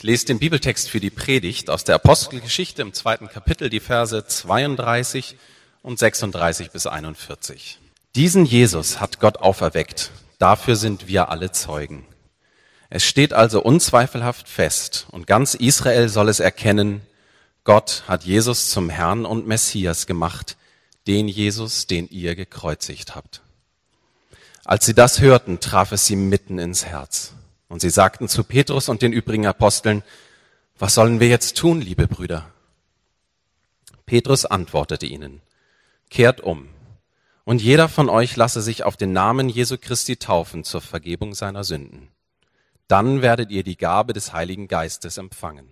Ich lese den Bibeltext für die Predigt aus der Apostelgeschichte im zweiten Kapitel, die Verse 32 und 36 bis 41. Diesen Jesus hat Gott auferweckt. Dafür sind wir alle Zeugen. Es steht also unzweifelhaft fest und ganz Israel soll es erkennen, Gott hat Jesus zum Herrn und Messias gemacht, den Jesus, den ihr gekreuzigt habt. Als sie das hörten, traf es sie mitten ins Herz. Und sie sagten zu Petrus und den übrigen Aposteln, was sollen wir jetzt tun, liebe Brüder? Petrus antwortete ihnen, kehrt um und jeder von euch lasse sich auf den Namen Jesu Christi taufen zur Vergebung seiner Sünden. Dann werdet ihr die Gabe des Heiligen Geistes empfangen.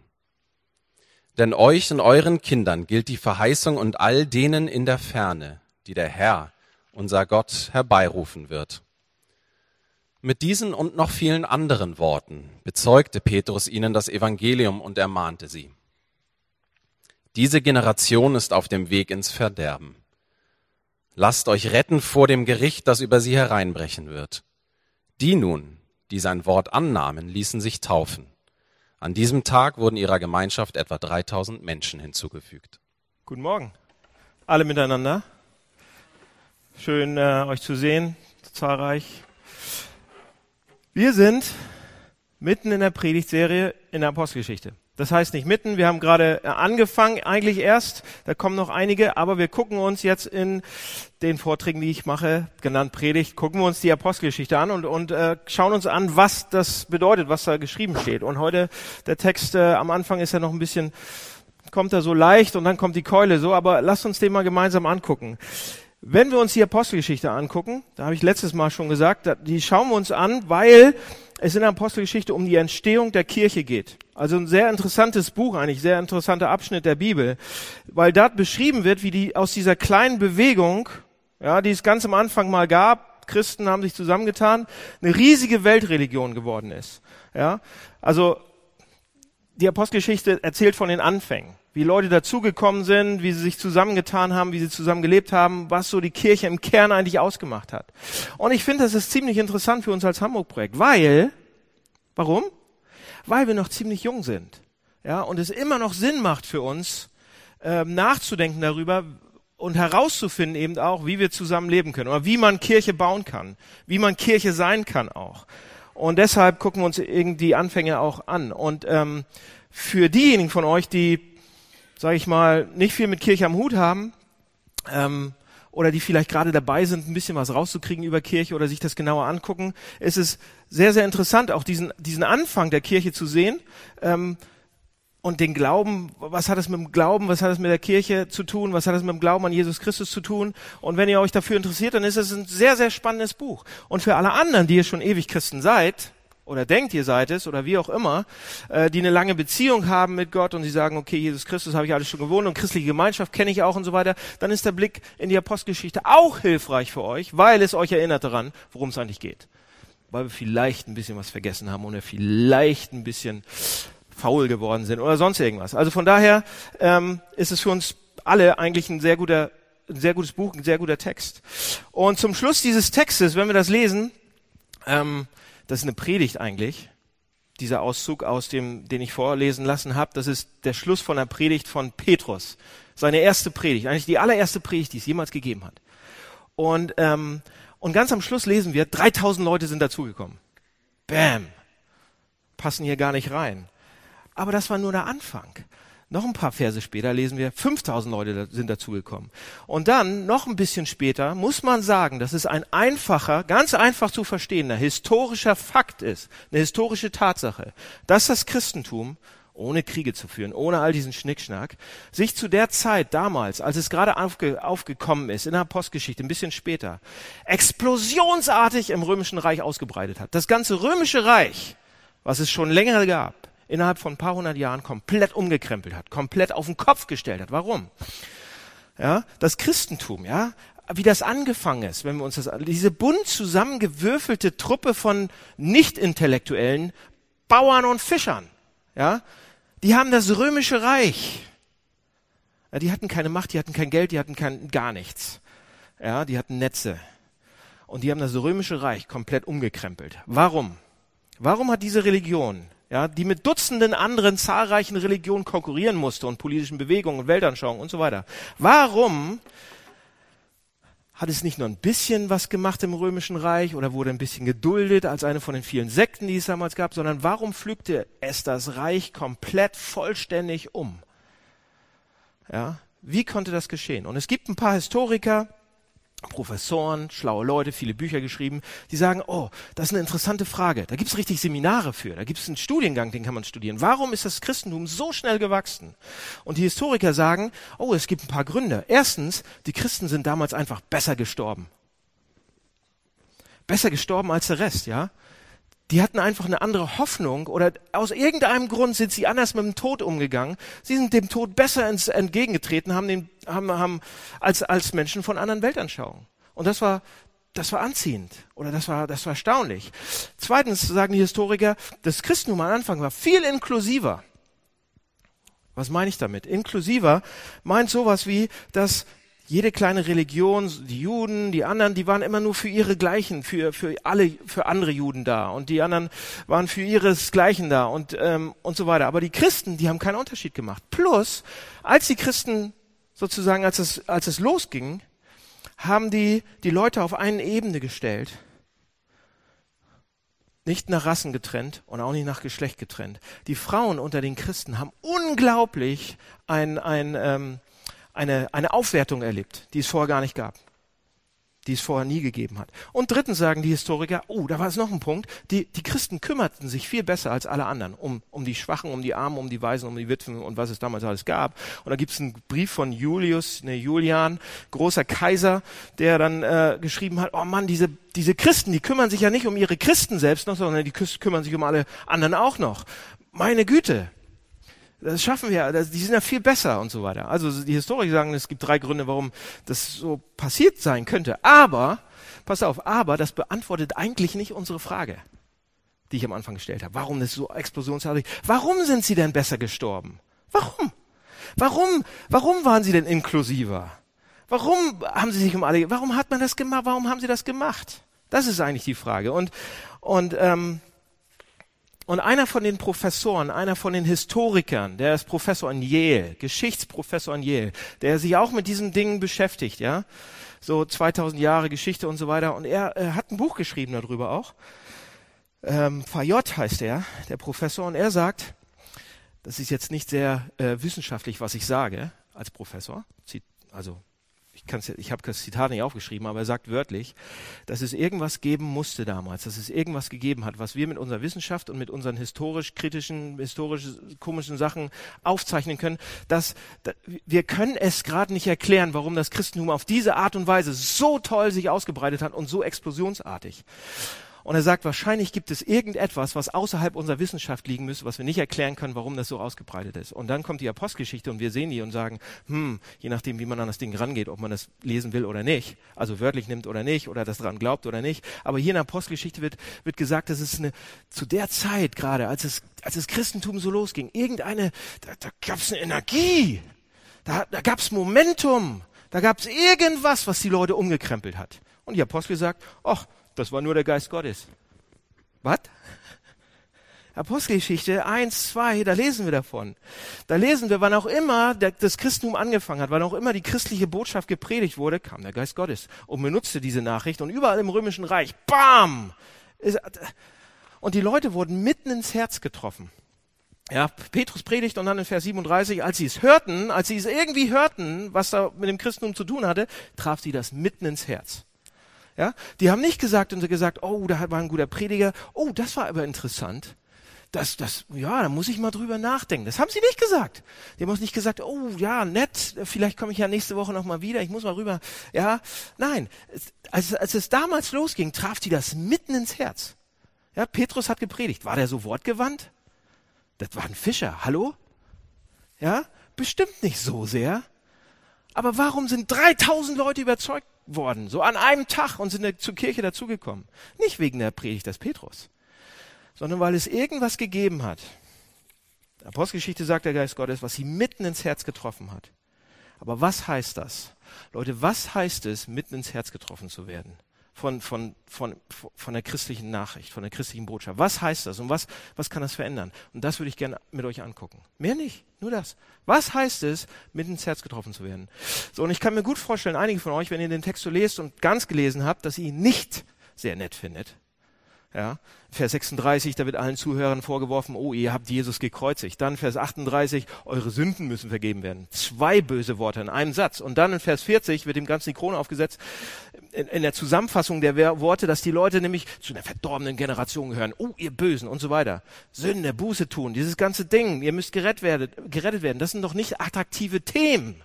Denn euch und euren Kindern gilt die Verheißung und all denen in der Ferne, die der Herr, unser Gott, herbeirufen wird. Mit diesen und noch vielen anderen Worten bezeugte Petrus ihnen das Evangelium und ermahnte sie. Diese Generation ist auf dem Weg ins Verderben. Lasst euch retten vor dem Gericht, das über sie hereinbrechen wird. Die nun, die sein Wort annahmen, ließen sich taufen. An diesem Tag wurden ihrer Gemeinschaft etwa 3000 Menschen hinzugefügt. Guten Morgen, alle miteinander. Schön, äh, euch zu sehen, zahlreich. Wir sind mitten in der Predigtserie in der Apostelgeschichte. Das heißt nicht mitten, wir haben gerade äh, angefangen, eigentlich erst, da kommen noch einige, aber wir gucken uns jetzt in den Vorträgen, die ich mache, genannt Predigt, gucken wir uns die Apostelgeschichte an und, und äh, schauen uns an, was das bedeutet, was da geschrieben steht. Und heute, der Text äh, am Anfang ist ja noch ein bisschen, kommt er so leicht und dann kommt die Keule so, aber lasst uns den mal gemeinsam angucken. Wenn wir uns die Apostelgeschichte angucken, da habe ich letztes Mal schon gesagt, die schauen wir uns an, weil es in der Apostelgeschichte um die Entstehung der Kirche geht. Also ein sehr interessantes Buch eigentlich, sehr interessanter Abschnitt der Bibel, weil dort beschrieben wird, wie die aus dieser kleinen Bewegung, ja, die es ganz am Anfang mal gab, Christen haben sich zusammengetan, eine riesige Weltreligion geworden ist. Ja, also die Apostelgeschichte erzählt von den Anfängen wie Leute dazugekommen sind, wie sie sich zusammengetan haben, wie sie zusammen gelebt haben, was so die Kirche im Kern eigentlich ausgemacht hat. Und ich finde, das ist ziemlich interessant für uns als Hamburg-Projekt, weil, warum? Weil wir noch ziemlich jung sind. Ja, und es immer noch Sinn macht für uns, ähm, nachzudenken darüber und herauszufinden eben auch, wie wir zusammen leben können oder wie man Kirche bauen kann, wie man Kirche sein kann auch. Und deshalb gucken wir uns irgendwie Anfänge auch an. Und ähm, für diejenigen von euch, die sage ich mal, nicht viel mit Kirche am Hut haben ähm, oder die vielleicht gerade dabei sind, ein bisschen was rauszukriegen über Kirche oder sich das genauer angucken, ist es sehr, sehr interessant, auch diesen, diesen Anfang der Kirche zu sehen. Ähm, und den Glauben, was hat es mit dem Glauben, was hat es mit der Kirche zu tun, was hat es mit dem Glauben an Jesus Christus zu tun? Und wenn ihr euch dafür interessiert, dann ist es ein sehr, sehr spannendes Buch. Und für alle anderen, die ihr schon ewig Christen seid, oder denkt, ihr seid es oder wie auch immer, äh, die eine lange Beziehung haben mit Gott und sie sagen, okay, Jesus Christus habe ich alles schon gewohnt und christliche Gemeinschaft kenne ich auch und so weiter, dann ist der Blick in die Apostelgeschichte auch hilfreich für euch, weil es euch erinnert daran, worum es eigentlich geht. Weil wir vielleicht ein bisschen was vergessen haben oder vielleicht ein bisschen faul geworden sind oder sonst irgendwas. Also von daher ähm, ist es für uns alle eigentlich ein sehr guter, ein sehr gutes Buch, ein sehr guter Text. Und zum Schluss dieses Textes, wenn wir das lesen, ähm, das ist eine Predigt eigentlich. Dieser Auszug aus dem, den ich vorlesen lassen habe, das ist der Schluss von der Predigt von Petrus. Seine erste Predigt, eigentlich die allererste Predigt, die es jemals gegeben hat. Und, ähm, und ganz am Schluss lesen wir, 3000 Leute sind dazugekommen. Bam. Passen hier gar nicht rein. Aber das war nur der Anfang. Noch ein paar Verse später lesen wir, 5000 Leute sind dazugekommen. Und dann, noch ein bisschen später, muss man sagen, dass es ein einfacher, ganz einfach zu verstehender historischer Fakt ist, eine historische Tatsache, dass das Christentum ohne Kriege zu führen, ohne all diesen Schnickschnack, sich zu der Zeit damals, als es gerade aufge, aufgekommen ist, in der Postgeschichte, ein bisschen später, explosionsartig im Römischen Reich ausgebreitet hat. Das ganze Römische Reich, was es schon länger gab, innerhalb von ein paar hundert Jahren komplett umgekrempelt hat, komplett auf den Kopf gestellt hat. Warum? Ja, das Christentum, ja, wie das angefangen ist, wenn wir uns das, diese bunt zusammengewürfelte Truppe von Nicht-Intellektuellen, Bauern und Fischern, ja, die haben das römische Reich. Ja, die hatten keine Macht, die hatten kein Geld, die hatten kein, gar nichts. Ja, die hatten Netze. Und die haben das römische Reich komplett umgekrempelt. Warum? Warum hat diese Religion ja, die mit Dutzenden anderen zahlreichen Religionen konkurrieren musste und politischen Bewegungen und Weltanschauungen und so weiter. Warum hat es nicht nur ein bisschen was gemacht im Römischen Reich oder wurde ein bisschen geduldet als eine von den vielen Sekten, die es damals gab, sondern warum pflückte es das Reich komplett vollständig um? Ja, wie konnte das geschehen? Und es gibt ein paar Historiker, Professoren, schlaue Leute, viele Bücher geschrieben, die sagen, oh, das ist eine interessante Frage. Da gibt es richtig Seminare für, da gibt es einen Studiengang, den kann man studieren. Warum ist das Christentum so schnell gewachsen? Und die Historiker sagen, oh, es gibt ein paar Gründe. Erstens, die Christen sind damals einfach besser gestorben. Besser gestorben als der Rest, ja die hatten einfach eine andere Hoffnung oder aus irgendeinem Grund sind sie anders mit dem Tod umgegangen. Sie sind dem Tod besser ins, entgegengetreten, haben, den, haben, haben als, als Menschen von anderen Weltanschauungen. Und das war, das war anziehend oder das war, das war erstaunlich. Zweitens sagen die Historiker, das Christentum am Anfang war viel inklusiver. Was meine ich damit? Inklusiver meint sowas wie, dass jede kleine Religion, die Juden, die anderen, die waren immer nur für ihre Gleichen, für, für alle, für andere Juden da. Und die anderen waren für ihresgleichen da und, ähm, und so weiter. Aber die Christen, die haben keinen Unterschied gemacht. Plus, als die Christen sozusagen, als es, als es losging, haben die, die Leute auf eine Ebene gestellt. Nicht nach Rassen getrennt und auch nicht nach Geschlecht getrennt. Die Frauen unter den Christen haben unglaublich ein, ein, ähm, eine, eine Aufwertung erlebt, die es vorher gar nicht gab, die es vorher nie gegeben hat. Und drittens sagen die Historiker, oh, da war es noch ein Punkt, die, die Christen kümmerten sich viel besser als alle anderen um, um die Schwachen, um die Armen, um die Waisen, um die Witwen und was es damals alles gab. Und da gibt es einen Brief von Julius, ne, Julian, großer Kaiser, der dann äh, geschrieben hat, oh Mann, diese, diese Christen, die kümmern sich ja nicht um ihre Christen selbst noch, sondern die kümmern sich um alle anderen auch noch. Meine Güte, das schaffen wir, die sind ja viel besser und so weiter. Also die Historiker sagen, es gibt drei Gründe, warum das so passiert sein könnte. Aber, pass auf, aber das beantwortet eigentlich nicht unsere Frage, die ich am Anfang gestellt habe. Warum ist so explosionsartig? Warum sind sie denn besser gestorben? Warum? Warum, warum waren sie denn inklusiver? Warum haben sie sich um alle, warum hat man das gemacht? Warum haben sie das gemacht? Das ist eigentlich die Frage. Und, und ähm, und einer von den Professoren, einer von den Historikern, der ist Professor in Yale, Geschichtsprofessor in Yale, der sich auch mit diesen Dingen beschäftigt, ja, so 2000 Jahre Geschichte und so weiter. Und er äh, hat ein Buch geschrieben darüber auch. Ähm, Fayot heißt er, der Professor, und er sagt, das ist jetzt nicht sehr äh, wissenschaftlich, was ich sage als Professor, also kann's, ich habe das Zitat nicht aufgeschrieben, aber er sagt wörtlich, dass es irgendwas geben musste damals, dass es irgendwas gegeben hat, was wir mit unserer Wissenschaft und mit unseren historisch kritischen, historisch komischen Sachen aufzeichnen können, dass, dass wir können es gerade nicht erklären, warum das Christentum auf diese Art und Weise so toll sich ausgebreitet hat und so explosionsartig. Und er sagt, wahrscheinlich gibt es irgendetwas, was außerhalb unserer Wissenschaft liegen müsste, was wir nicht erklären können, warum das so ausgebreitet ist. Und dann kommt die Apostelgeschichte und wir sehen die und sagen, hm, je nachdem, wie man an das Ding rangeht, ob man das lesen will oder nicht, also wörtlich nimmt oder nicht, oder das dran glaubt oder nicht. Aber hier in der Apostelgeschichte wird, wird gesagt, dass es eine, zu der Zeit gerade, als es, als das Christentum so losging, irgendeine, da, da gab es eine Energie, da, da gab es Momentum, da gab es irgendwas, was die Leute umgekrempelt hat. Und die Apostel sagt, ach, das war nur der Geist Gottes. Was? Apostelgeschichte 1, 2, da lesen wir davon. Da lesen wir, wann auch immer das Christentum angefangen hat, wann auch immer die christliche Botschaft gepredigt wurde, kam der Geist Gottes und benutzte diese Nachricht und überall im römischen Reich, bam! Und die Leute wurden mitten ins Herz getroffen. Ja, Petrus predigt und dann in Vers 37, als sie es hörten, als sie es irgendwie hörten, was da mit dem Christentum zu tun hatte, traf sie das mitten ins Herz. Ja, die haben nicht gesagt und gesagt, oh, da war ein guter Prediger. Oh, das war aber interessant. Das, das, ja, da muss ich mal drüber nachdenken. Das haben sie nicht gesagt. Die haben uns nicht gesagt, oh, ja, nett, vielleicht komme ich ja nächste Woche noch mal wieder, ich muss mal rüber. Ja, nein. Als, als es damals losging, traf sie das mitten ins Herz. Ja, Petrus hat gepredigt. War der so wortgewandt? Das war ein Fischer. Hallo? Ja, bestimmt nicht so sehr. Aber warum sind 3000 Leute überzeugt worden, so an einem Tag und sind zur Kirche dazugekommen. Nicht wegen der Predigt des Petrus, sondern weil es irgendwas gegeben hat. Apostelgeschichte sagt der Geist Gottes, was sie mitten ins Herz getroffen hat. Aber was heißt das? Leute, was heißt es, mitten ins Herz getroffen zu werden? Von, von, von, von der christlichen Nachricht, von der christlichen Botschaft. Was heißt das und was, was kann das verändern? Und das würde ich gerne mit euch angucken. Mehr nicht, nur das. Was heißt es, mit ins Herz getroffen zu werden? So, und ich kann mir gut vorstellen, einige von euch, wenn ihr den Text so lest und ganz gelesen habt, dass ihr ihn nicht sehr nett findet. Ja, Vers 36, da wird allen Zuhörern vorgeworfen, oh, ihr habt Jesus gekreuzigt. Dann Vers 38, eure Sünden müssen vergeben werden. Zwei böse Worte in einem Satz. Und dann in Vers 40 wird dem Ganzen die Krone aufgesetzt, in, in der Zusammenfassung der Worte, dass die Leute nämlich zu einer verdorbenen Generation gehören. Oh, ihr Bösen und so weiter. Sünde, Buße tun, dieses ganze Ding, ihr müsst gerettet werden, gerettet werden. Das sind doch nicht attraktive Themen.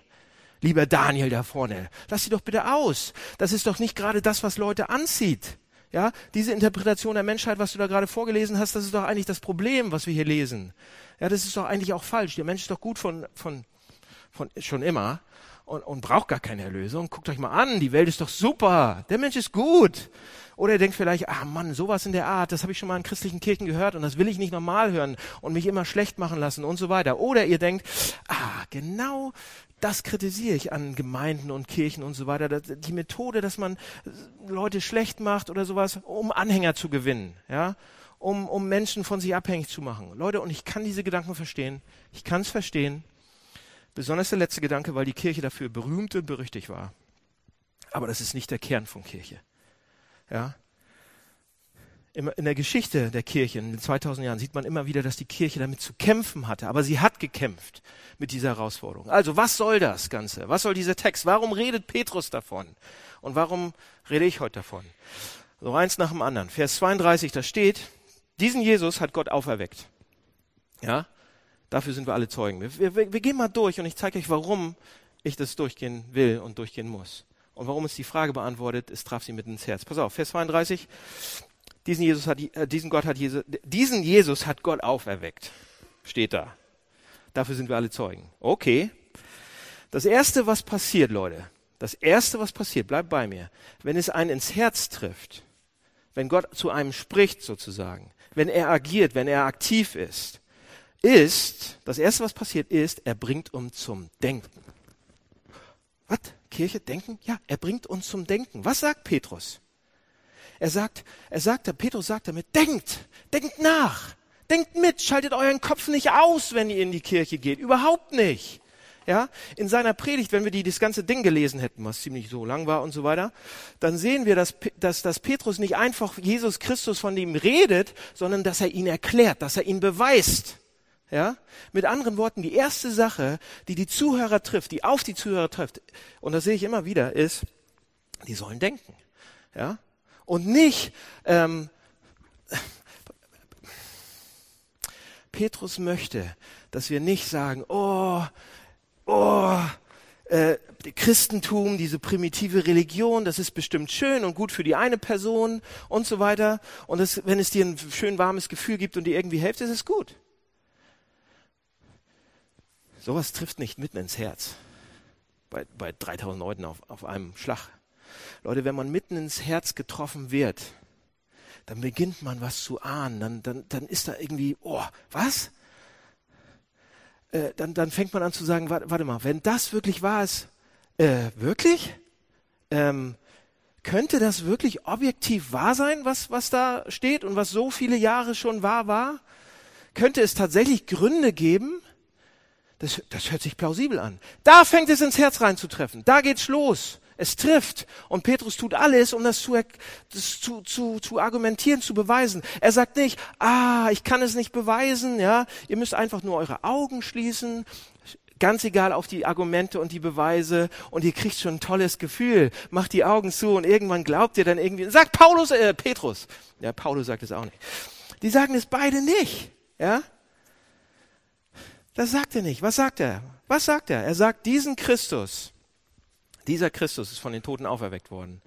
Lieber Daniel da vorne, lass sie doch bitte aus. Das ist doch nicht gerade das, was Leute anzieht. Ja, diese Interpretation der Menschheit, was du da gerade vorgelesen hast, das ist doch eigentlich das Problem, was wir hier lesen. Ja, das ist doch eigentlich auch falsch. Der Mensch ist doch gut von, von, von schon immer und, und braucht gar keine Erlösung. Guckt euch mal an, die Welt ist doch super. Der Mensch ist gut. Oder ihr denkt vielleicht, ah Mann, sowas in der Art, das habe ich schon mal in christlichen Kirchen gehört und das will ich nicht normal hören und mich immer schlecht machen lassen und so weiter. Oder ihr denkt, ah, genau das kritisiere ich an Gemeinden und Kirchen und so weiter. Die Methode, dass man Leute schlecht macht oder sowas, um Anhänger zu gewinnen, ja, um, um Menschen von sich abhängig zu machen. Leute, und ich kann diese Gedanken verstehen. Ich kann es verstehen. Besonders der letzte Gedanke, weil die Kirche dafür berühmt und berüchtigt war. Aber das ist nicht der Kern von Kirche. Ja, in der Geschichte der Kirche in den 2000 Jahren sieht man immer wieder, dass die Kirche damit zu kämpfen hatte. Aber sie hat gekämpft mit dieser Herausforderung. Also was soll das Ganze? Was soll dieser Text? Warum redet Petrus davon? Und warum rede ich heute davon? So eins nach dem anderen. Vers 32, da steht, diesen Jesus hat Gott auferweckt. Ja, dafür sind wir alle Zeugen. Wir, wir, wir gehen mal durch und ich zeige euch, warum ich das durchgehen will und durchgehen muss. Und warum es die Frage beantwortet, es traf sie mitten ins Herz. Pass auf, Vers 32 diesen Jesus hat, äh, diesen Gott hat Jesus, diesen Jesus hat Gott auferweckt. Steht da. Dafür sind wir alle Zeugen. Okay. Das erste, was passiert, Leute, das erste, was passiert, bleibt bei mir, wenn es einen ins Herz trifft, wenn Gott zu einem spricht sozusagen, wenn er agiert, wenn er aktiv ist, ist, das erste, was passiert ist, er bringt uns zum Denken. Was? Kirche, Denken? Ja, er bringt uns zum Denken. Was sagt Petrus? Er sagt, er sagt, Petrus sagt damit, denkt, denkt nach, denkt mit, schaltet euren Kopf nicht aus, wenn ihr in die Kirche geht, überhaupt nicht. Ja, in seiner Predigt, wenn wir die, das ganze Ding gelesen hätten, was ziemlich so lang war und so weiter, dann sehen wir, dass, dass, dass Petrus nicht einfach Jesus Christus von ihm redet, sondern dass er ihn erklärt, dass er ihn beweist. Ja, mit anderen Worten, die erste Sache, die die Zuhörer trifft, die auf die Zuhörer trifft, und das sehe ich immer wieder, ist, die sollen denken. Ja, und nicht, ähm, Petrus möchte, dass wir nicht sagen, oh, oh, äh, Christentum, diese primitive Religion, das ist bestimmt schön und gut für die eine Person und so weiter. Und das, wenn es dir ein schön warmes Gefühl gibt und dir irgendwie hilft, ist es gut. Sowas trifft nicht mitten ins Herz. Bei, bei 3000 Leuten auf, auf einem Schlag. Leute, wenn man mitten ins Herz getroffen wird, dann beginnt man was zu ahnen. Dann, dann, dann ist da irgendwie, oh, was? Äh, dann, dann fängt man an zu sagen, warte, warte mal, wenn das wirklich wahr ist, äh, wirklich? Ähm, könnte das wirklich objektiv wahr sein, was, was da steht und was so viele Jahre schon wahr war? Könnte es tatsächlich Gründe geben? Das, das hört sich plausibel an. Da fängt es ins Herz reinzutreffen. Da geht's los. Es trifft. Und Petrus tut alles, um das zu, das zu, zu, zu argumentieren, zu beweisen. Er sagt nicht, ah, ich kann es nicht beweisen, ja. Ihr müsst einfach nur eure Augen schließen. Ganz egal auf die Argumente und die Beweise und ihr kriegt schon ein tolles Gefühl. Macht die Augen zu und irgendwann glaubt ihr dann irgendwie, sagt Paulus, äh, Petrus. Ja, Paulus sagt es auch nicht. Die sagen es beide nicht, ja. Das sagt er nicht. Was sagt er? Was sagt er? Er sagt diesen Christus, dieser Christus ist von den Toten auferweckt worden.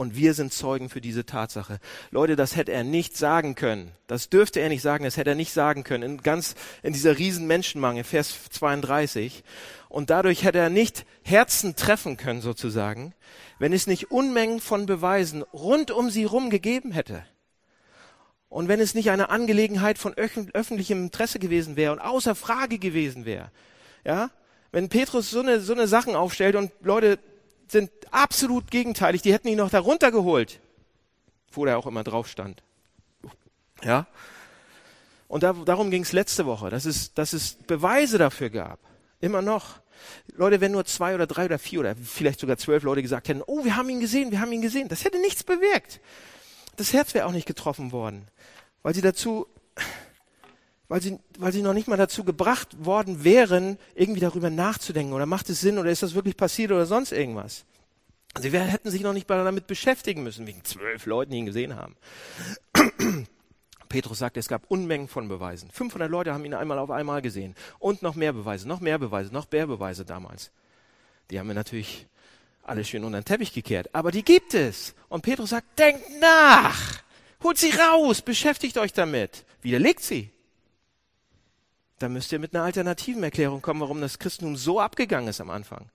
Und wir sind Zeugen für diese Tatsache. Leute, das hätte er nicht sagen können. Das dürfte er nicht sagen, das hätte er nicht sagen können. In ganz, in dieser riesen Menschenmangel, Vers 32. Und dadurch hätte er nicht Herzen treffen können, sozusagen, wenn es nicht Unmengen von Beweisen rund um sie rum gegeben hätte. Und wenn es nicht eine Angelegenheit von öffentlichem Interesse gewesen wäre und außer Frage gewesen wäre. Ja? Wenn Petrus so eine, so eine Sachen aufstellt und Leute sind absolut gegenteilig. Die hätten ihn noch darunter geholt. wo der auch immer drauf stand. Ja? Und da, darum ging es letzte Woche, dass es, dass es Beweise dafür gab. Immer noch. Leute, wenn nur zwei oder drei oder vier oder vielleicht sogar zwölf Leute gesagt hätten, oh, wir haben ihn gesehen, wir haben ihn gesehen, das hätte nichts bewirkt. Das Herz wäre auch nicht getroffen worden, weil sie dazu, weil sie, weil sie noch nicht mal dazu gebracht worden wären, irgendwie darüber nachzudenken oder macht es Sinn oder ist das wirklich passiert oder sonst irgendwas. Sie hätten sich noch nicht mal damit beschäftigen müssen, wegen zwölf Leuten, die ihn gesehen haben. Petrus sagt, es gab Unmengen von Beweisen. 500 Leute haben ihn einmal auf einmal gesehen. Und noch mehr Beweise, noch mehr Beweise, noch mehr Beweise damals. Die haben wir natürlich alle schön unter den Teppich gekehrt. Aber die gibt es. Und Petrus sagt, denkt nach. Holt sie raus, beschäftigt euch damit. Widerlegt sie. Dann müsst ihr mit einer alternativen Erklärung kommen, warum das Christentum so abgegangen ist am Anfang.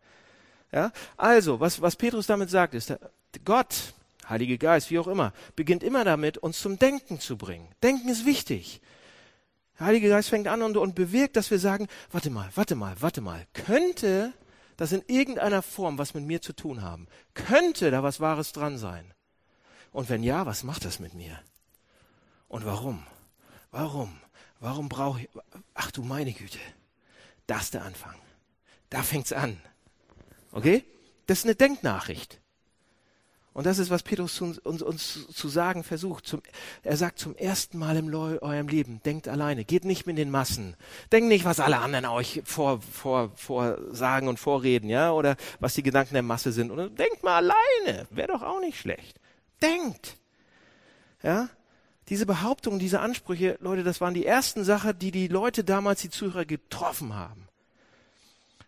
Ja? Also, was, was Petrus damit sagt, ist, Gott, Heilige Geist, wie auch immer, beginnt immer damit, uns zum Denken zu bringen. Denken ist wichtig. Der Heilige Geist fängt an und, und bewirkt, dass wir sagen, warte mal, warte mal, warte mal, könnte das in irgendeiner Form was mit mir zu tun haben? Könnte da was Wahres dran sein? Und wenn ja, was macht das mit mir? Und warum? Warum? Warum brauche ich, ach du meine Güte, das ist der Anfang. Da fängt's an. Okay? Das ist eine Denknachricht. Und das ist, was Petrus uns, uns, uns zu sagen versucht. Zum, er sagt zum ersten Mal in eurem Leben, denkt alleine, geht nicht mit den Massen. Denkt nicht, was alle anderen euch vor, vor, vor sagen und vorreden, ja, oder was die Gedanken der Masse sind. Oder denkt mal alleine, wäre doch auch nicht schlecht. Denkt. Ja, diese Behauptungen, diese Ansprüche, Leute, das waren die ersten Sachen, die die Leute damals, die Zuhörer, getroffen haben.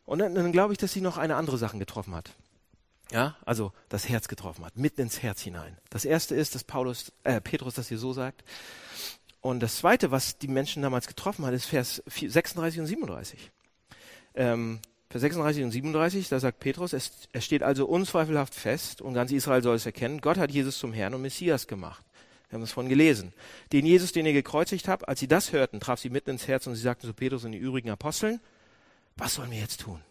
Und dann, dann glaube ich, dass sie noch eine andere Sache getroffen hat. Ja, also das Herz getroffen hat, mitten ins Herz hinein. Das erste ist, dass Paulus, äh, Petrus das hier so sagt. Und das zweite, was die Menschen damals getroffen hat, ist Vers 36 und 37. Ähm, Vers 36 und 37, da sagt Petrus, es, es steht also unzweifelhaft fest und ganz Israel soll es erkennen, Gott hat Jesus zum Herrn und Messias gemacht. Wir haben es von gelesen. Den Jesus, den ihr gekreuzigt habt, als sie das hörten, traf sie mitten ins Herz und sie sagten zu Petrus und den übrigen Aposteln, was sollen wir jetzt tun?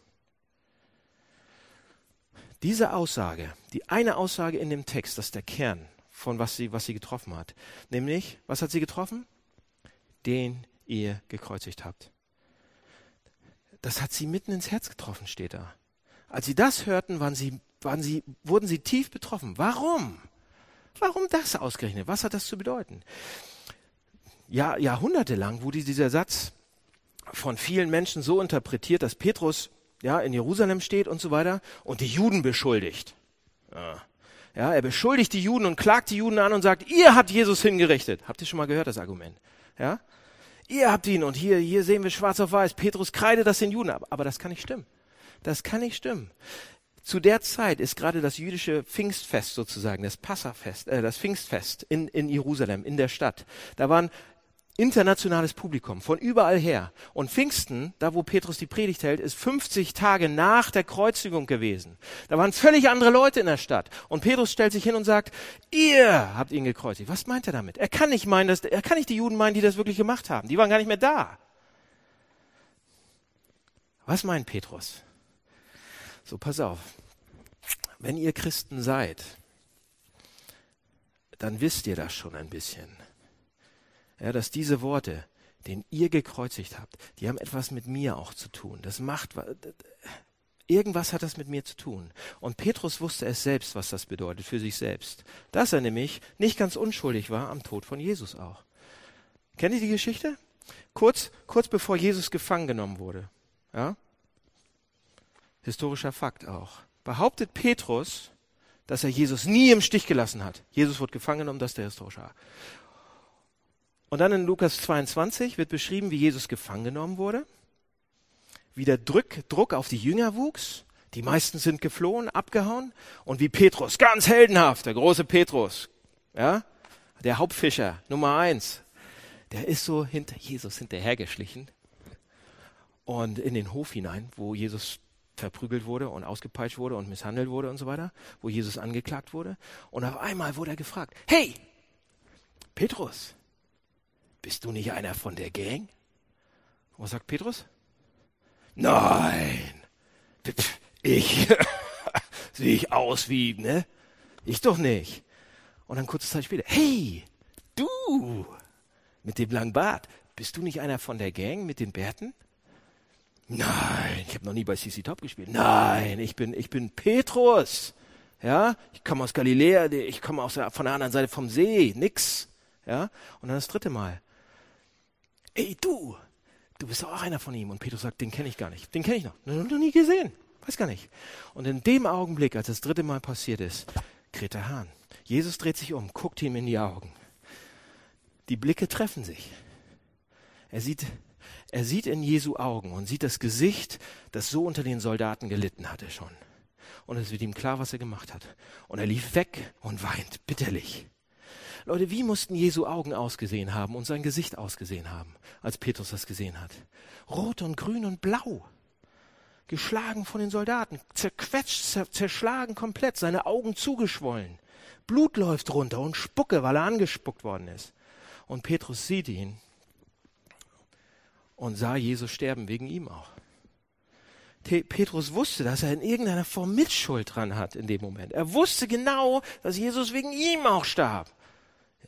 Diese Aussage, die eine Aussage in dem Text, das ist der Kern von was sie, was sie getroffen hat. Nämlich, was hat sie getroffen? Den ihr gekreuzigt habt. Das hat sie mitten ins Herz getroffen, steht da. Als sie das hörten, waren sie, waren sie, wurden sie tief betroffen. Warum? Warum das ausgerechnet? Was hat das zu bedeuten? Ja, jahrhundertelang wurde dieser Satz von vielen Menschen so interpretiert, dass Petrus ja in Jerusalem steht und so weiter und die Juden beschuldigt. Ja. ja, er beschuldigt die Juden und klagt die Juden an und sagt, ihr habt Jesus hingerichtet. Habt ihr schon mal gehört das Argument? Ja? Ihr habt ihn und hier hier sehen wir schwarz auf weiß. Petrus kreidet das den Juden ab, aber das kann nicht stimmen. Das kann nicht stimmen. Zu der Zeit ist gerade das jüdische Pfingstfest sozusagen, das Passafest, äh, das Pfingstfest in, in Jerusalem, in der Stadt. Da waren internationales Publikum von überall her. Und Pfingsten, da wo Petrus die Predigt hält, ist 50 Tage nach der Kreuzigung gewesen. Da waren völlig andere Leute in der Stadt. Und Petrus stellt sich hin und sagt, ihr habt ihn gekreuzigt. Was meint er damit? Er kann nicht meinen, dass, er kann nicht die Juden meinen, die das wirklich gemacht haben. Die waren gar nicht mehr da. Was meint Petrus? So, pass auf. Wenn ihr Christen seid, dann wisst ihr das schon ein bisschen ja, dass diese Worte, den ihr gekreuzigt habt, die haben etwas mit mir auch zu tun. Das macht, irgendwas hat das mit mir zu tun. Und Petrus wusste es selbst, was das bedeutet für sich selbst. Dass er nämlich nicht ganz unschuldig war am Tod von Jesus auch. Kennt ihr die Geschichte? Kurz, kurz bevor Jesus gefangen genommen wurde. Ja? Historischer Fakt auch. Behauptet Petrus, dass er Jesus nie im Stich gelassen hat. Jesus wurde gefangen genommen, das ist der historische. Und dann in Lukas 22 wird beschrieben, wie Jesus gefangen genommen wurde, wie der Druck, Druck auf die Jünger wuchs. Die meisten sind geflohen, abgehauen. Und wie Petrus, ganz heldenhaft, der große Petrus, ja, der Hauptfischer Nummer eins, der ist so hinter Jesus hinterhergeschlichen und in den Hof hinein, wo Jesus verprügelt wurde und ausgepeitscht wurde und misshandelt wurde und so weiter, wo Jesus angeklagt wurde. Und auf einmal wurde er gefragt, hey, Petrus, bist du nicht einer von der Gang? Was sagt Petrus? Nein, ich sehe ich aus wie, ne? Ich doch nicht. Und dann kurze Zeit später, hey, du mit dem langen Bart, bist du nicht einer von der Gang mit den Bärten? Nein, ich habe noch nie bei CC Top gespielt. Nein, ich bin, ich bin Petrus. Ja, ich komme aus Galiläa, ich komme aus der, von der anderen Seite vom See, nix. Ja, und dann das dritte Mal. Ey, du, du bist auch einer von ihm. Und Petrus sagt, den kenne ich gar nicht. Den kenne ich noch. Noch nie gesehen. Weiß gar nicht. Und in dem Augenblick, als das dritte Mal passiert ist, kräht der Hahn. Jesus dreht sich um, guckt ihm in die Augen. Die Blicke treffen sich. Er sieht, er sieht in Jesu Augen und sieht das Gesicht, das so unter den Soldaten gelitten hatte schon. Und es wird ihm klar, was er gemacht hat. Und er lief weg und weint bitterlich. Leute, wie mussten Jesu Augen ausgesehen haben und sein Gesicht ausgesehen haben, als Petrus das gesehen hat? Rot und grün und blau. Geschlagen von den Soldaten, zerquetscht, zerschlagen komplett, seine Augen zugeschwollen. Blut läuft runter und Spucke, weil er angespuckt worden ist. Und Petrus sieht ihn und sah Jesus sterben, wegen ihm auch. Petrus wusste, dass er in irgendeiner Form Mitschuld dran hat in dem Moment. Er wusste genau, dass Jesus wegen ihm auch starb.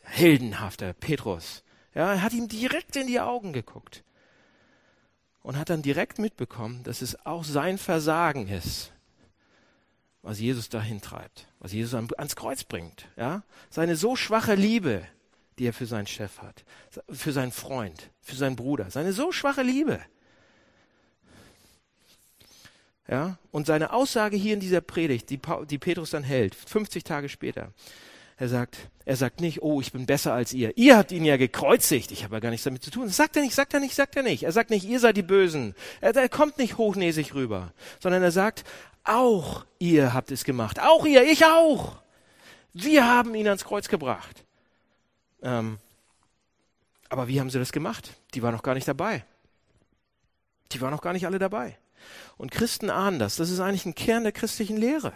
Heldenhafter Petrus. Ja, er hat ihm direkt in die Augen geguckt und hat dann direkt mitbekommen, dass es auch sein Versagen ist, was Jesus dahin treibt, was Jesus ans Kreuz bringt. Ja, seine so schwache Liebe, die er für seinen Chef hat, für seinen Freund, für seinen Bruder. Seine so schwache Liebe. Ja, und seine Aussage hier in dieser Predigt, die, die Petrus dann hält, 50 Tage später, er sagt, er sagt nicht, oh, ich bin besser als ihr. Ihr habt ihn ja gekreuzigt. Ich habe ja gar nichts damit zu tun. Das sagt er nicht, sagt er nicht, sagt er nicht. Er sagt nicht, ihr seid die Bösen. Er, er kommt nicht hochnäsig rüber, sondern er sagt, auch ihr habt es gemacht. Auch ihr, ich auch. Wir haben ihn ans Kreuz gebracht. Ähm, aber wie haben sie das gemacht? Die waren noch gar nicht dabei. Die waren noch gar nicht alle dabei. Und Christen ahnen das. Das ist eigentlich ein Kern der christlichen Lehre.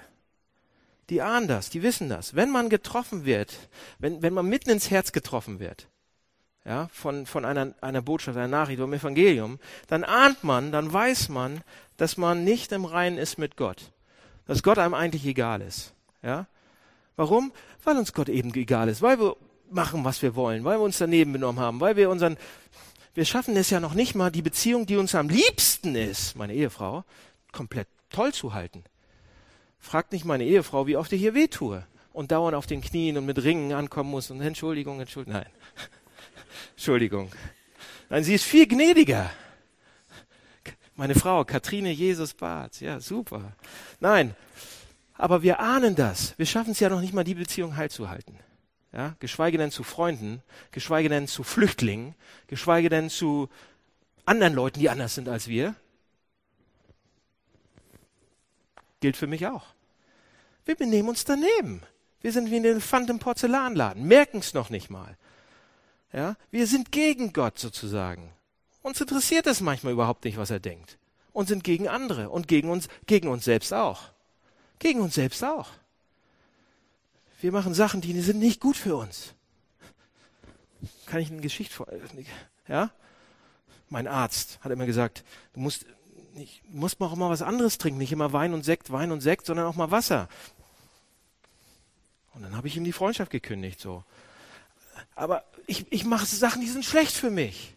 Die ahnen das, die wissen das. Wenn man getroffen wird, wenn, wenn man mitten ins Herz getroffen wird, ja, von, von einer, einer Botschaft, einer Nachricht, vom Evangelium, dann ahnt man, dann weiß man, dass man nicht im Reinen ist mit Gott. Dass Gott einem eigentlich egal ist. Ja? Warum? Weil uns Gott eben egal ist, weil wir machen, was wir wollen, weil wir uns daneben benommen haben, weil wir unseren, wir schaffen es ja noch nicht mal, die Beziehung, die uns am liebsten ist, meine Ehefrau, komplett toll zu halten. Fragt nicht meine Ehefrau, wie oft ich hier wehtue und dauernd auf den Knien und mit Ringen ankommen muss und Entschuldigung, Entschuldigung, nein. Entschuldigung. Nein, sie ist viel gnädiger. Meine Frau, Katrine Jesus Barth, ja, super. Nein, aber wir ahnen das. Wir schaffen es ja noch nicht mal, die Beziehung heil zu halten ja, geschweige denn zu Freunden, geschweige denn zu Flüchtlingen, geschweige denn zu anderen Leuten, die anders sind als wir. Gilt für mich auch. Wir benehmen uns daneben. Wir sind wie ein Elefant im Porzellanladen, merken es noch nicht mal. Ja, wir sind gegen Gott sozusagen. Uns interessiert es manchmal überhaupt nicht, was er denkt. Und sind gegen andere und gegen uns, gegen uns selbst auch. Gegen uns selbst auch. Wir machen Sachen, die sind nicht gut für uns. Kann ich eine Geschichte vor, ja? Mein Arzt hat immer gesagt, du musst, nicht, musst mal auch mal was anderes trinken, nicht immer Wein und Sekt, Wein und Sekt, sondern auch mal Wasser. Und dann habe ich ihm die Freundschaft gekündigt, so. Aber ich, ich mache Sachen, die sind schlecht für mich.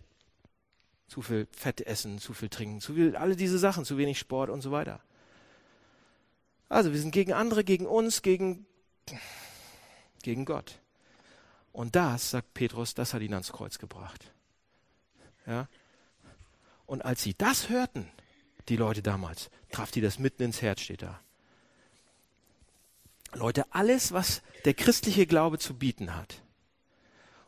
Zu viel Fett essen, zu viel trinken, zu viel, alle diese Sachen, zu wenig Sport und so weiter. Also wir sind gegen andere, gegen uns, gegen gegen Gott. Und das, sagt Petrus, das hat ihn ans Kreuz gebracht. Ja? Und als sie das hörten, die Leute damals, traf die das mitten ins Herz, steht da. Leute, alles, was der christliche Glaube zu bieten hat,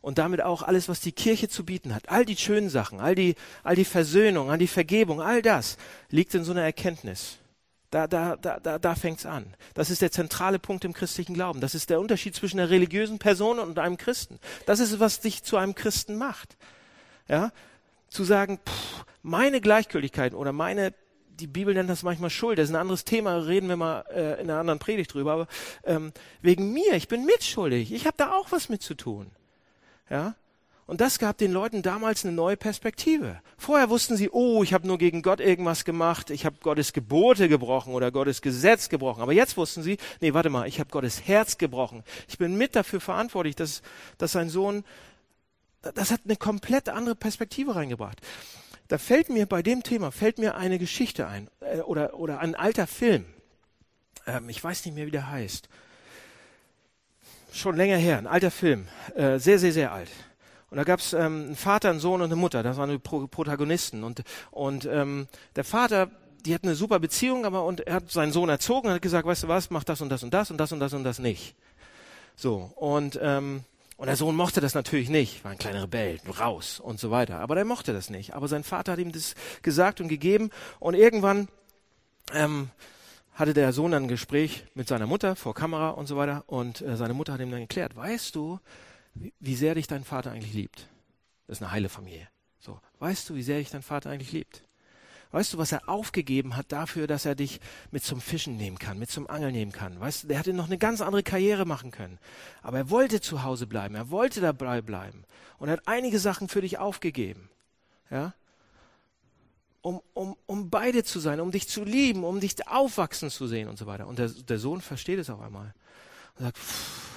und damit auch alles, was die Kirche zu bieten hat, all die schönen Sachen, all die, all die Versöhnung, all die Vergebung, all das liegt in so einer Erkenntnis. Da, da, da, da, da fängt's an. Das ist der zentrale Punkt im christlichen Glauben. Das ist der Unterschied zwischen einer religiösen Person und einem Christen. Das ist, was dich zu einem Christen macht. Ja? Zu sagen, pff, meine Gleichgültigkeit oder meine, die Bibel nennt das manchmal Schuld, das ist ein anderes Thema, reden wir mal äh, in einer anderen Predigt drüber, aber ähm, wegen mir, ich bin mitschuldig, ich habe da auch was mit zu tun. Ja? Und das gab den Leuten damals eine neue Perspektive. Vorher wussten sie, oh, ich habe nur gegen Gott irgendwas gemacht, ich habe Gottes Gebote gebrochen oder Gottes Gesetz gebrochen. Aber jetzt wussten sie, nee, warte mal, ich habe Gottes Herz gebrochen. Ich bin mit dafür verantwortlich, dass, dass sein Sohn, das hat eine komplett andere Perspektive reingebracht. Da fällt mir bei dem Thema, fällt mir eine Geschichte ein äh, oder, oder ein alter Film. Ähm, ich weiß nicht mehr, wie der heißt. Schon länger her, ein alter Film, äh, sehr, sehr, sehr alt. Und da gab es ähm, einen Vater, einen Sohn und eine Mutter. Das waren die Pro Protagonisten. Und, und ähm, der Vater, die hatten eine super Beziehung, aber und er hat seinen Sohn erzogen und hat gesagt, weißt du was, mach das und das und das und das und das und das nicht. So und ähm, und der Sohn mochte das natürlich nicht, war ein kleiner Rebell, raus und so weiter. Aber der mochte das nicht. Aber sein Vater hat ihm das gesagt und gegeben. Und irgendwann ähm, hatte der Sohn dann ein Gespräch mit seiner Mutter vor Kamera und so weiter. Und äh, seine Mutter hat ihm dann erklärt, weißt du, wie sehr dich dein Vater eigentlich liebt. Das ist eine heile Familie. So, weißt du, wie sehr dich dein Vater eigentlich liebt? Weißt du, was er aufgegeben hat dafür, dass er dich mit zum Fischen nehmen kann, mit zum Angeln nehmen kann? Weißt du, der hätte noch eine ganz andere Karriere machen können. Aber er wollte zu Hause bleiben, er wollte dabei bleiben und er hat einige Sachen für dich aufgegeben. Ja? Um, um, um beide zu sein, um dich zu lieben, um dich aufwachsen zu sehen und so weiter. Und der, der Sohn versteht es auf einmal und sagt, pff,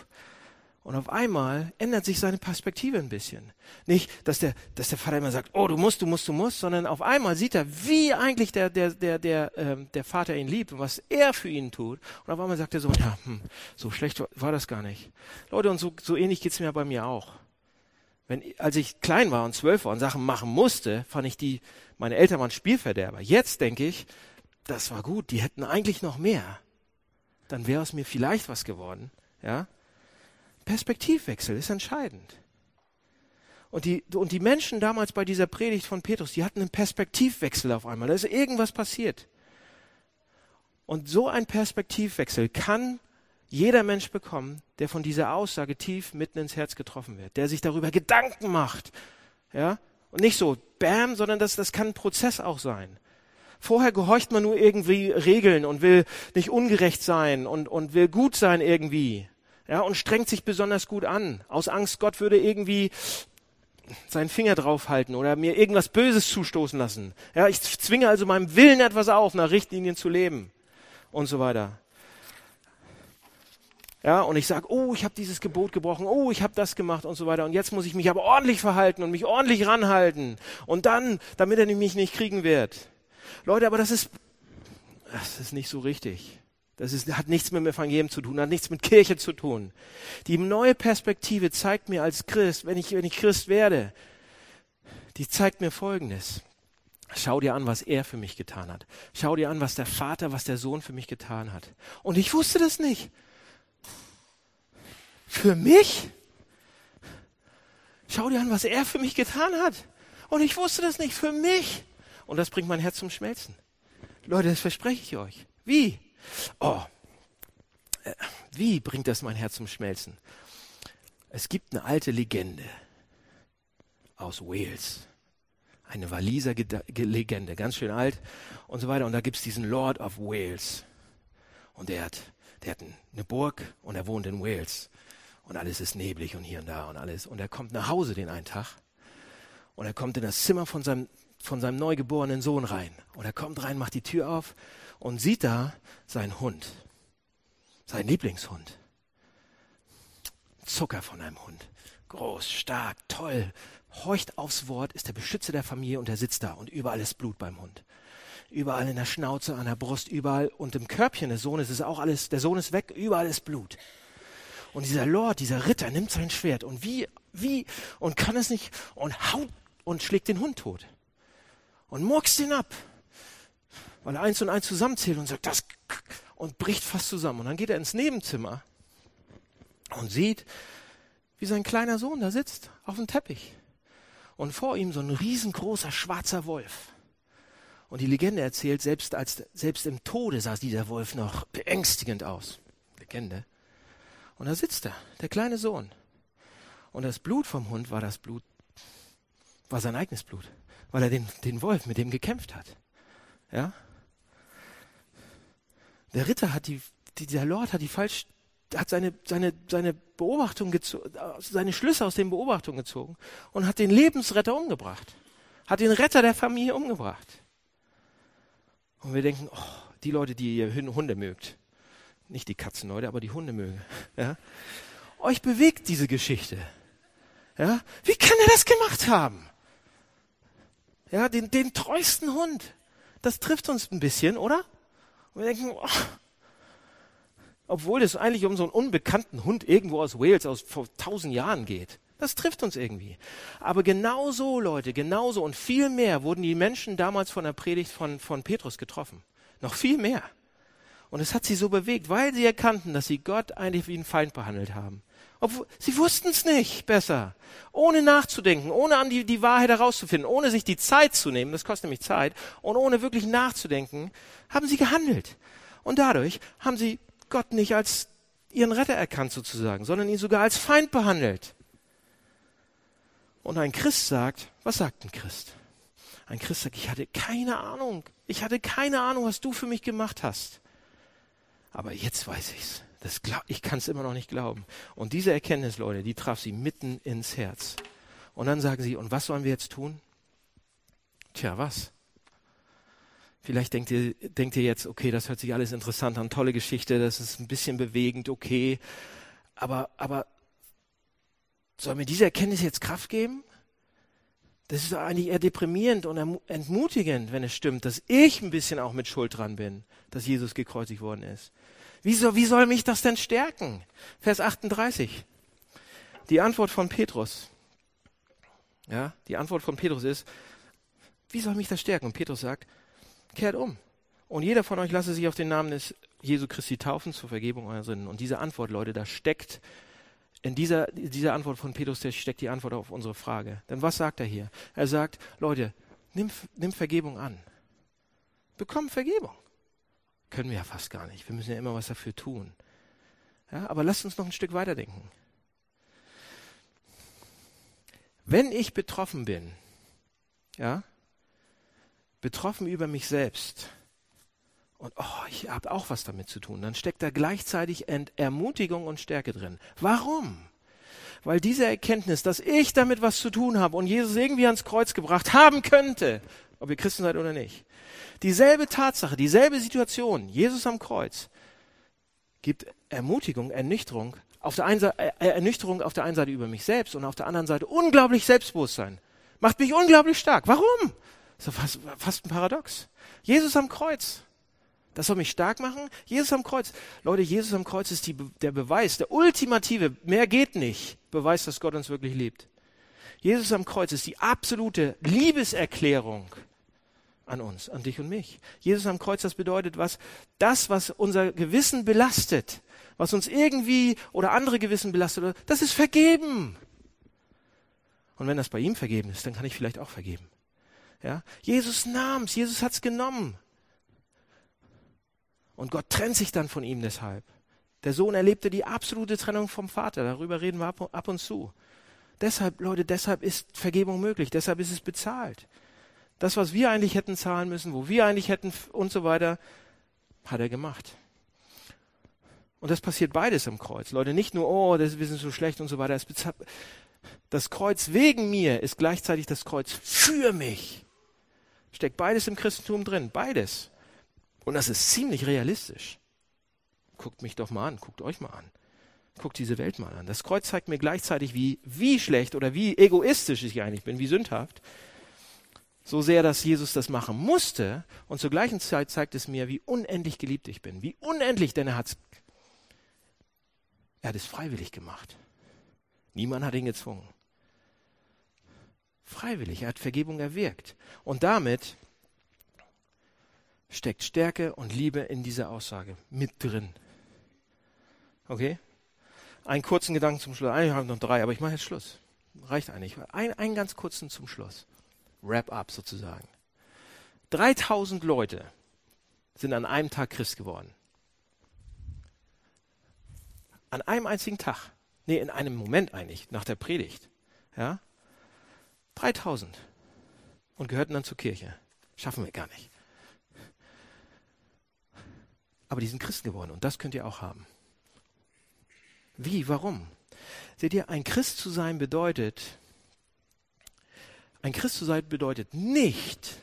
und auf einmal ändert sich seine Perspektive ein bisschen. Nicht, dass der, dass der Vater immer sagt, oh, du musst, du musst, du musst, sondern auf einmal sieht er, wie eigentlich der, der, der, der, ähm, der Vater ihn liebt und was er für ihn tut. Und auf einmal sagt er so, ja, hm, so schlecht war das gar nicht. Leute, und so, so ähnlich geht's mir bei mir auch. Wenn, als ich klein war und zwölf war und Sachen machen musste, fand ich die, meine Eltern waren Spielverderber. Jetzt denke ich, das war gut, die hätten eigentlich noch mehr. Dann wäre aus mir vielleicht was geworden, ja. Perspektivwechsel ist entscheidend. Und die, und die Menschen damals bei dieser Predigt von Petrus, die hatten einen Perspektivwechsel auf einmal. Da ist irgendwas passiert. Und so ein Perspektivwechsel kann jeder Mensch bekommen, der von dieser Aussage tief mitten ins Herz getroffen wird, der sich darüber Gedanken macht. Ja? Und nicht so, bam, sondern das, das kann ein Prozess auch sein. Vorher gehorcht man nur irgendwie Regeln und will nicht ungerecht sein und, und will gut sein irgendwie ja, und strengt sich besonders gut an, aus Angst, Gott würde irgendwie seinen Finger draufhalten oder mir irgendwas Böses zustoßen lassen. Ja, ich zwinge also meinem Willen etwas auf, nach Richtlinien zu leben und so weiter. Ja, und ich sage, oh, ich habe dieses Gebot gebrochen, oh, ich habe das gemacht und so weiter. Und jetzt muss ich mich aber ordentlich verhalten und mich ordentlich ranhalten. Und dann, damit er mich nicht kriegen wird. Leute, aber das ist, das ist nicht so richtig. Das ist, hat nichts mit dem Evangelium zu tun, hat nichts mit Kirche zu tun. Die neue Perspektive zeigt mir als Christ, wenn ich, wenn ich Christ werde, die zeigt mir Folgendes. Schau dir an, was er für mich getan hat. Schau dir an, was der Vater, was der Sohn für mich getan hat. Und ich wusste das nicht. Für mich? Schau dir an, was er für mich getan hat. Und ich wusste das nicht. Für mich. Und das bringt mein Herz zum Schmelzen. Leute, das verspreche ich euch. Wie? Oh, äh, wie bringt das mein Herz zum Schmelzen? Es gibt eine alte Legende aus Wales. Eine Waliser Legende, ganz schön alt und so weiter. Und da gibt es diesen Lord of Wales. Und der hat, der hat eine Burg und er wohnt in Wales. Und alles ist neblig und hier und da und alles. Und er kommt nach Hause den einen Tag. Und er kommt in das Zimmer von seinem, von seinem neugeborenen Sohn rein. Und er kommt rein, macht die Tür auf und sieht da seinen Hund, sein Lieblingshund. Zucker von einem Hund. Groß, stark, toll, horcht aufs Wort, ist der Beschützer der Familie und er sitzt da und überall ist Blut beim Hund. Überall in der Schnauze, an der Brust, überall und im Körbchen des Sohnes ist auch alles, der Sohn ist weg, überall ist Blut. Und dieser Lord, dieser Ritter nimmt sein Schwert und wie, wie, und kann es nicht und haut und schlägt den Hund tot. Und murkst ihn ab weil er eins und eins zusammenzählt und sagt, das und bricht fast zusammen. Und dann geht er ins Nebenzimmer und sieht, wie sein kleiner Sohn da sitzt auf dem Teppich. Und vor ihm so ein riesengroßer schwarzer Wolf. Und die Legende erzählt, selbst, als, selbst im Tode sah dieser Wolf noch beängstigend aus. Legende. Und da sitzt er, der kleine Sohn. Und das Blut vom Hund war das Blut, war sein eigenes Blut, weil er den, den Wolf mit dem gekämpft hat. Ja? Der Ritter hat die, die, der Lord hat die falsch hat seine, seine, seine Beobachtung seine Schlüsse aus den Beobachtungen gezogen und hat den Lebensretter umgebracht. Hat den Retter der Familie umgebracht. Und wir denken, oh, die Leute, die ihr Hunde mögt, nicht die Katzenleute, aber die Hunde mögen, ja, euch bewegt diese Geschichte. Ja, wie kann er das gemacht haben? Ja, den, den treuesten Hund. Das trifft uns ein bisschen, oder? Und wir denken, oh, obwohl es eigentlich um so einen unbekannten Hund irgendwo aus Wales aus vor tausend Jahren geht. Das trifft uns irgendwie. Aber genauso, Leute, genauso und viel mehr wurden die Menschen damals von der Predigt von, von Petrus getroffen. Noch viel mehr. Und es hat sie so bewegt, weil sie erkannten, dass sie Gott eigentlich wie einen Feind behandelt haben. Obwohl, sie wussten es nicht besser. Ohne nachzudenken, ohne an die, die Wahrheit herauszufinden, ohne sich die Zeit zu nehmen, das kostet nämlich Zeit, und ohne wirklich nachzudenken, haben sie gehandelt. Und dadurch haben sie Gott nicht als ihren Retter erkannt sozusagen, sondern ihn sogar als Feind behandelt. Und ein Christ sagt, was sagt ein Christ? Ein Christ sagt, ich hatte keine Ahnung. Ich hatte keine Ahnung, was du für mich gemacht hast. Aber jetzt weiß ich's. Das glaub, ich kann es immer noch nicht glauben. Und diese Erkenntnis, Leute, die traf sie mitten ins Herz. Und dann sagen sie, und was sollen wir jetzt tun? Tja, was? Vielleicht denkt ihr, denkt ihr jetzt, okay, das hört sich alles interessant an, tolle Geschichte, das ist ein bisschen bewegend, okay. Aber, aber soll mir diese Erkenntnis jetzt Kraft geben? Das ist eigentlich eher deprimierend und entmutigend, wenn es stimmt, dass ich ein bisschen auch mit Schuld dran bin, dass Jesus gekreuzigt worden ist. Wie soll, wie soll mich das denn stärken? Vers 38. Die Antwort von Petrus. Ja, die Antwort von Petrus ist, wie soll mich das stärken? Und Petrus sagt, kehrt um. Und jeder von euch lasse sich auf den Namen des Jesu Christi taufen zur Vergebung eurer Sünden. Und diese Antwort, Leute, da steckt in dieser, dieser Antwort von Petrus, da steckt die Antwort auf unsere Frage. Denn was sagt er hier? Er sagt, Leute, nimm, nimm Vergebung an. Bekomm Vergebung. Können wir ja fast gar nicht. Wir müssen ja immer was dafür tun. Ja, aber lasst uns noch ein Stück weiterdenken. Wenn ich betroffen bin, ja, betroffen über mich selbst, und oh, ich habe auch was damit zu tun, dann steckt da gleichzeitig Ermutigung und Stärke drin. Warum? Weil diese Erkenntnis, dass ich damit was zu tun habe und Jesus irgendwie ans Kreuz gebracht haben könnte, ob ihr Christen seid oder nicht, Dieselbe Tatsache, dieselbe Situation, Jesus am Kreuz, gibt Ermutigung, Ernüchterung auf der einen Seite, äh, Ernüchterung auf der einen Seite über mich selbst und auf der anderen Seite unglaublich Selbstbewusstsein. Macht mich unglaublich stark. Warum? So fast, fast ein Paradox. Jesus am Kreuz. Das soll mich stark machen? Jesus am Kreuz. Leute, Jesus am Kreuz ist die, der Beweis, der ultimative, mehr geht nicht, Beweis, dass Gott uns wirklich liebt. Jesus am Kreuz ist die absolute Liebeserklärung an uns, an dich und mich. Jesus am Kreuz, das bedeutet was? Das, was unser Gewissen belastet, was uns irgendwie oder andere Gewissen belastet, das ist vergeben. Und wenn das bei ihm vergeben ist, dann kann ich vielleicht auch vergeben. Ja? Jesus nahm's, Jesus hat's genommen. Und Gott trennt sich dann von ihm deshalb. Der Sohn erlebte die absolute Trennung vom Vater. Darüber reden wir ab und zu. Deshalb, Leute, deshalb ist Vergebung möglich. Deshalb ist es bezahlt. Das, was wir eigentlich hätten zahlen müssen, wo wir eigentlich hätten und so weiter, hat er gemacht. Und das passiert beides am Kreuz. Leute, nicht nur, oh, das, wir sind so schlecht und so weiter. Das Kreuz wegen mir ist gleichzeitig das Kreuz für mich. Steckt beides im Christentum drin. Beides. Und das ist ziemlich realistisch. Guckt mich doch mal an. Guckt euch mal an. Guckt diese Welt mal an. Das Kreuz zeigt mir gleichzeitig, wie, wie schlecht oder wie egoistisch ich eigentlich bin, wie sündhaft so sehr, dass Jesus das machen musste. Und zur gleichen Zeit zeigt es mir, wie unendlich geliebt ich bin. Wie unendlich, denn er hat er es freiwillig gemacht. Niemand hat ihn gezwungen. Freiwillig, er hat Vergebung erwirkt. Und damit steckt Stärke und Liebe in dieser Aussage mit drin. Okay? Einen kurzen Gedanken zum Schluss. Ich habe noch drei, aber ich mache jetzt Schluss. Reicht eigentlich. Ein, einen ganz kurzen zum Schluss. Wrap-up sozusagen. 3000 Leute sind an einem Tag Christ geworden. An einem einzigen Tag. Nee, in einem Moment eigentlich, nach der Predigt. Ja? 3000. Und gehörten dann zur Kirche. Schaffen wir gar nicht. Aber die sind Christen geworden und das könnt ihr auch haben. Wie? Warum? Seht ihr, ein Christ zu sein bedeutet, ein Christ zu sein bedeutet nicht,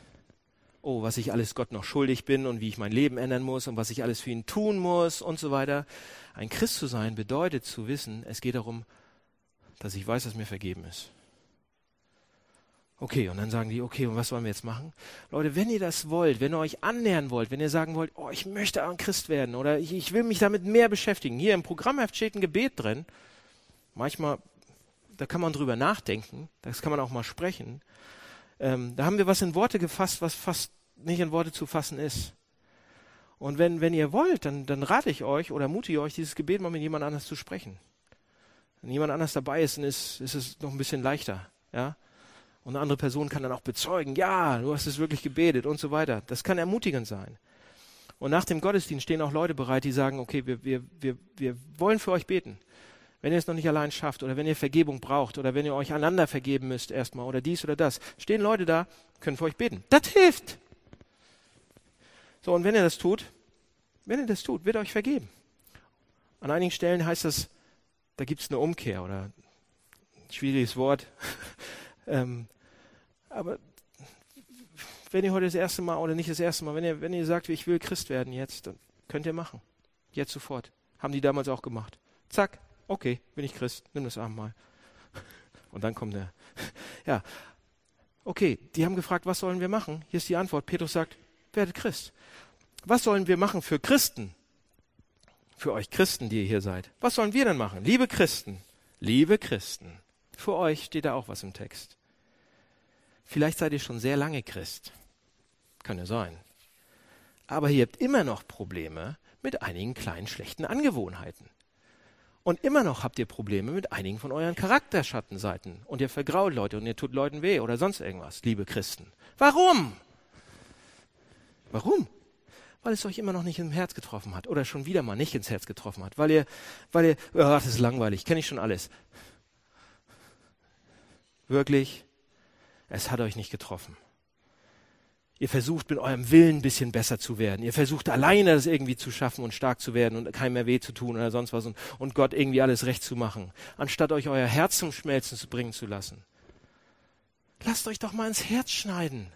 oh, was ich alles Gott noch schuldig bin und wie ich mein Leben ändern muss und was ich alles für ihn tun muss und so weiter. Ein Christ zu sein bedeutet zu wissen, es geht darum, dass ich weiß, dass mir vergeben ist. Okay, und dann sagen die, okay, und was wollen wir jetzt machen? Leute, wenn ihr das wollt, wenn ihr euch annähern wollt, wenn ihr sagen wollt, oh, ich möchte ein Christ werden oder ich, ich will mich damit mehr beschäftigen. Hier im Programmheft steht ein Gebet drin. Manchmal, da kann man drüber nachdenken, das kann man auch mal sprechen. Ähm, da haben wir was in Worte gefasst, was fast nicht in Worte zu fassen ist. Und wenn, wenn ihr wollt, dann, dann rate ich euch oder mutige euch, dieses Gebet mal mit jemand anders zu sprechen. Wenn jemand anders dabei ist, dann ist, ist es noch ein bisschen leichter. Ja? Und eine andere Person kann dann auch bezeugen, ja, du hast es wirklich gebetet und so weiter. Das kann ermutigend sein. Und nach dem Gottesdienst stehen auch Leute bereit, die sagen, okay, wir, wir, wir, wir wollen für euch beten. Wenn ihr es noch nicht allein schafft oder wenn ihr Vergebung braucht oder wenn ihr euch einander vergeben müsst erstmal oder dies oder das, stehen Leute da, können für euch beten. Das hilft. So, und wenn ihr das tut, wenn ihr das tut, wird euch vergeben. An einigen Stellen heißt das, da gibt es eine Umkehr oder ein schwieriges Wort. ähm, aber wenn ihr heute das erste Mal oder nicht das erste Mal, wenn ihr, wenn ihr sagt, ich will Christ werden jetzt, dann könnt ihr machen. Jetzt sofort. Haben die damals auch gemacht. Zack, okay, bin ich Christ, nimm das Abendmahl. Und dann kommt der. Ja, okay, die haben gefragt, was sollen wir machen? Hier ist die Antwort. Petrus sagt, werdet Christ. Was sollen wir machen für Christen? Für euch Christen, die ihr hier seid. Was sollen wir denn machen? Liebe Christen, liebe Christen. Für euch steht da auch was im Text. Vielleicht seid ihr schon sehr lange Christ. Kann ja sein. Aber ihr habt immer noch Probleme mit einigen kleinen schlechten Angewohnheiten. Und immer noch habt ihr Probleme mit einigen von euren Charakterschattenseiten. Und ihr vergrault Leute und ihr tut Leuten weh oder sonst irgendwas, liebe Christen. Warum? Warum? Weil es euch immer noch nicht ins Herz getroffen hat oder schon wieder mal nicht ins Herz getroffen hat. Weil ihr, weil ihr, oh, das ist langweilig, kenne ich schon alles. Wirklich, es hat euch nicht getroffen. Ihr versucht mit eurem Willen ein bisschen besser zu werden. Ihr versucht alleine das irgendwie zu schaffen und stark zu werden und keinem mehr weh zu tun oder sonst was und, und Gott irgendwie alles recht zu machen, anstatt euch euer Herz zum Schmelzen zu bringen zu lassen. Lasst euch doch mal ins Herz schneiden.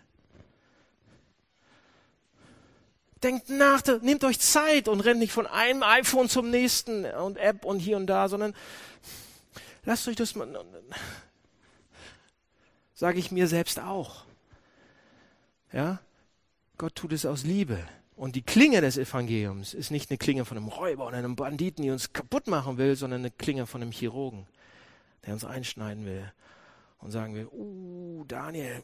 Denkt nach, nehmt euch Zeit und rennt nicht von einem iPhone zum nächsten und App und hier und da, sondern lasst euch das mal, sage ich mir selbst auch. Ja? Gott tut es aus Liebe. Und die Klinge des Evangeliums ist nicht eine Klinge von einem Räuber oder einem Banditen, die uns kaputt machen will, sondern eine Klinge von einem Chirurgen, der uns einschneiden will und sagen will, uh, Daniel,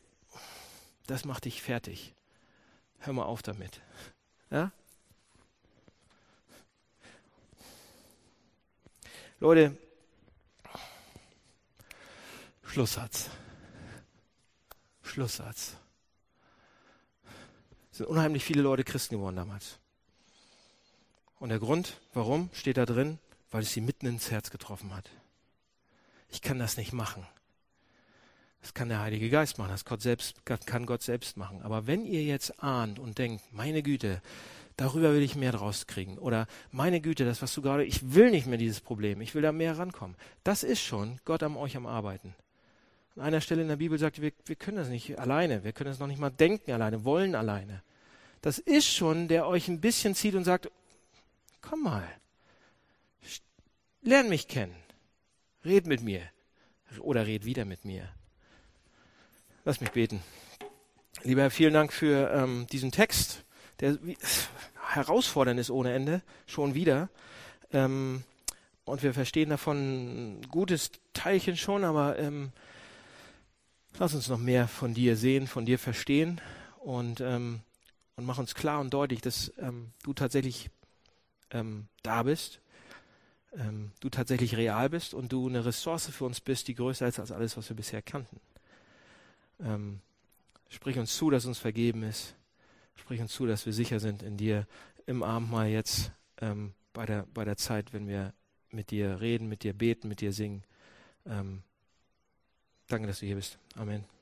das macht dich fertig. Hör mal auf damit. Ja? Leute, Schlusssatz. Schlusssatz sind unheimlich viele Leute Christen geworden damals. Und der Grund, warum, steht da drin, weil es sie mitten ins Herz getroffen hat. Ich kann das nicht machen. Das kann der Heilige Geist machen, das Gott selbst, kann Gott selbst machen. Aber wenn ihr jetzt ahnt und denkt, meine Güte, darüber will ich mehr draus kriegen, oder meine Güte, das, was du gerade, ich will nicht mehr dieses Problem, ich will da mehr rankommen, das ist schon Gott am euch am Arbeiten. An einer Stelle in der Bibel sagt, wir, wir können das nicht alleine, wir können das noch nicht mal denken alleine, wollen alleine das ist schon, der euch ein bisschen zieht und sagt, komm mal, lern mich kennen, red mit mir oder red wieder mit mir. Lass mich beten. Lieber Herr, vielen Dank für ähm, diesen Text, der wie, herausfordernd ist ohne Ende, schon wieder. Ähm, und wir verstehen davon ein gutes Teilchen schon, aber ähm, lass uns noch mehr von dir sehen, von dir verstehen. Und ähm, und mach uns klar und deutlich, dass ähm, du tatsächlich ähm, da bist, ähm, du tatsächlich real bist und du eine Ressource für uns bist, die größer ist als alles, was wir bisher kannten. Ähm, sprich uns zu, dass uns vergeben ist. Sprich uns zu, dass wir sicher sind in dir im Abendmahl jetzt ähm, bei, der, bei der Zeit, wenn wir mit dir reden, mit dir beten, mit dir singen. Ähm, danke, dass du hier bist. Amen.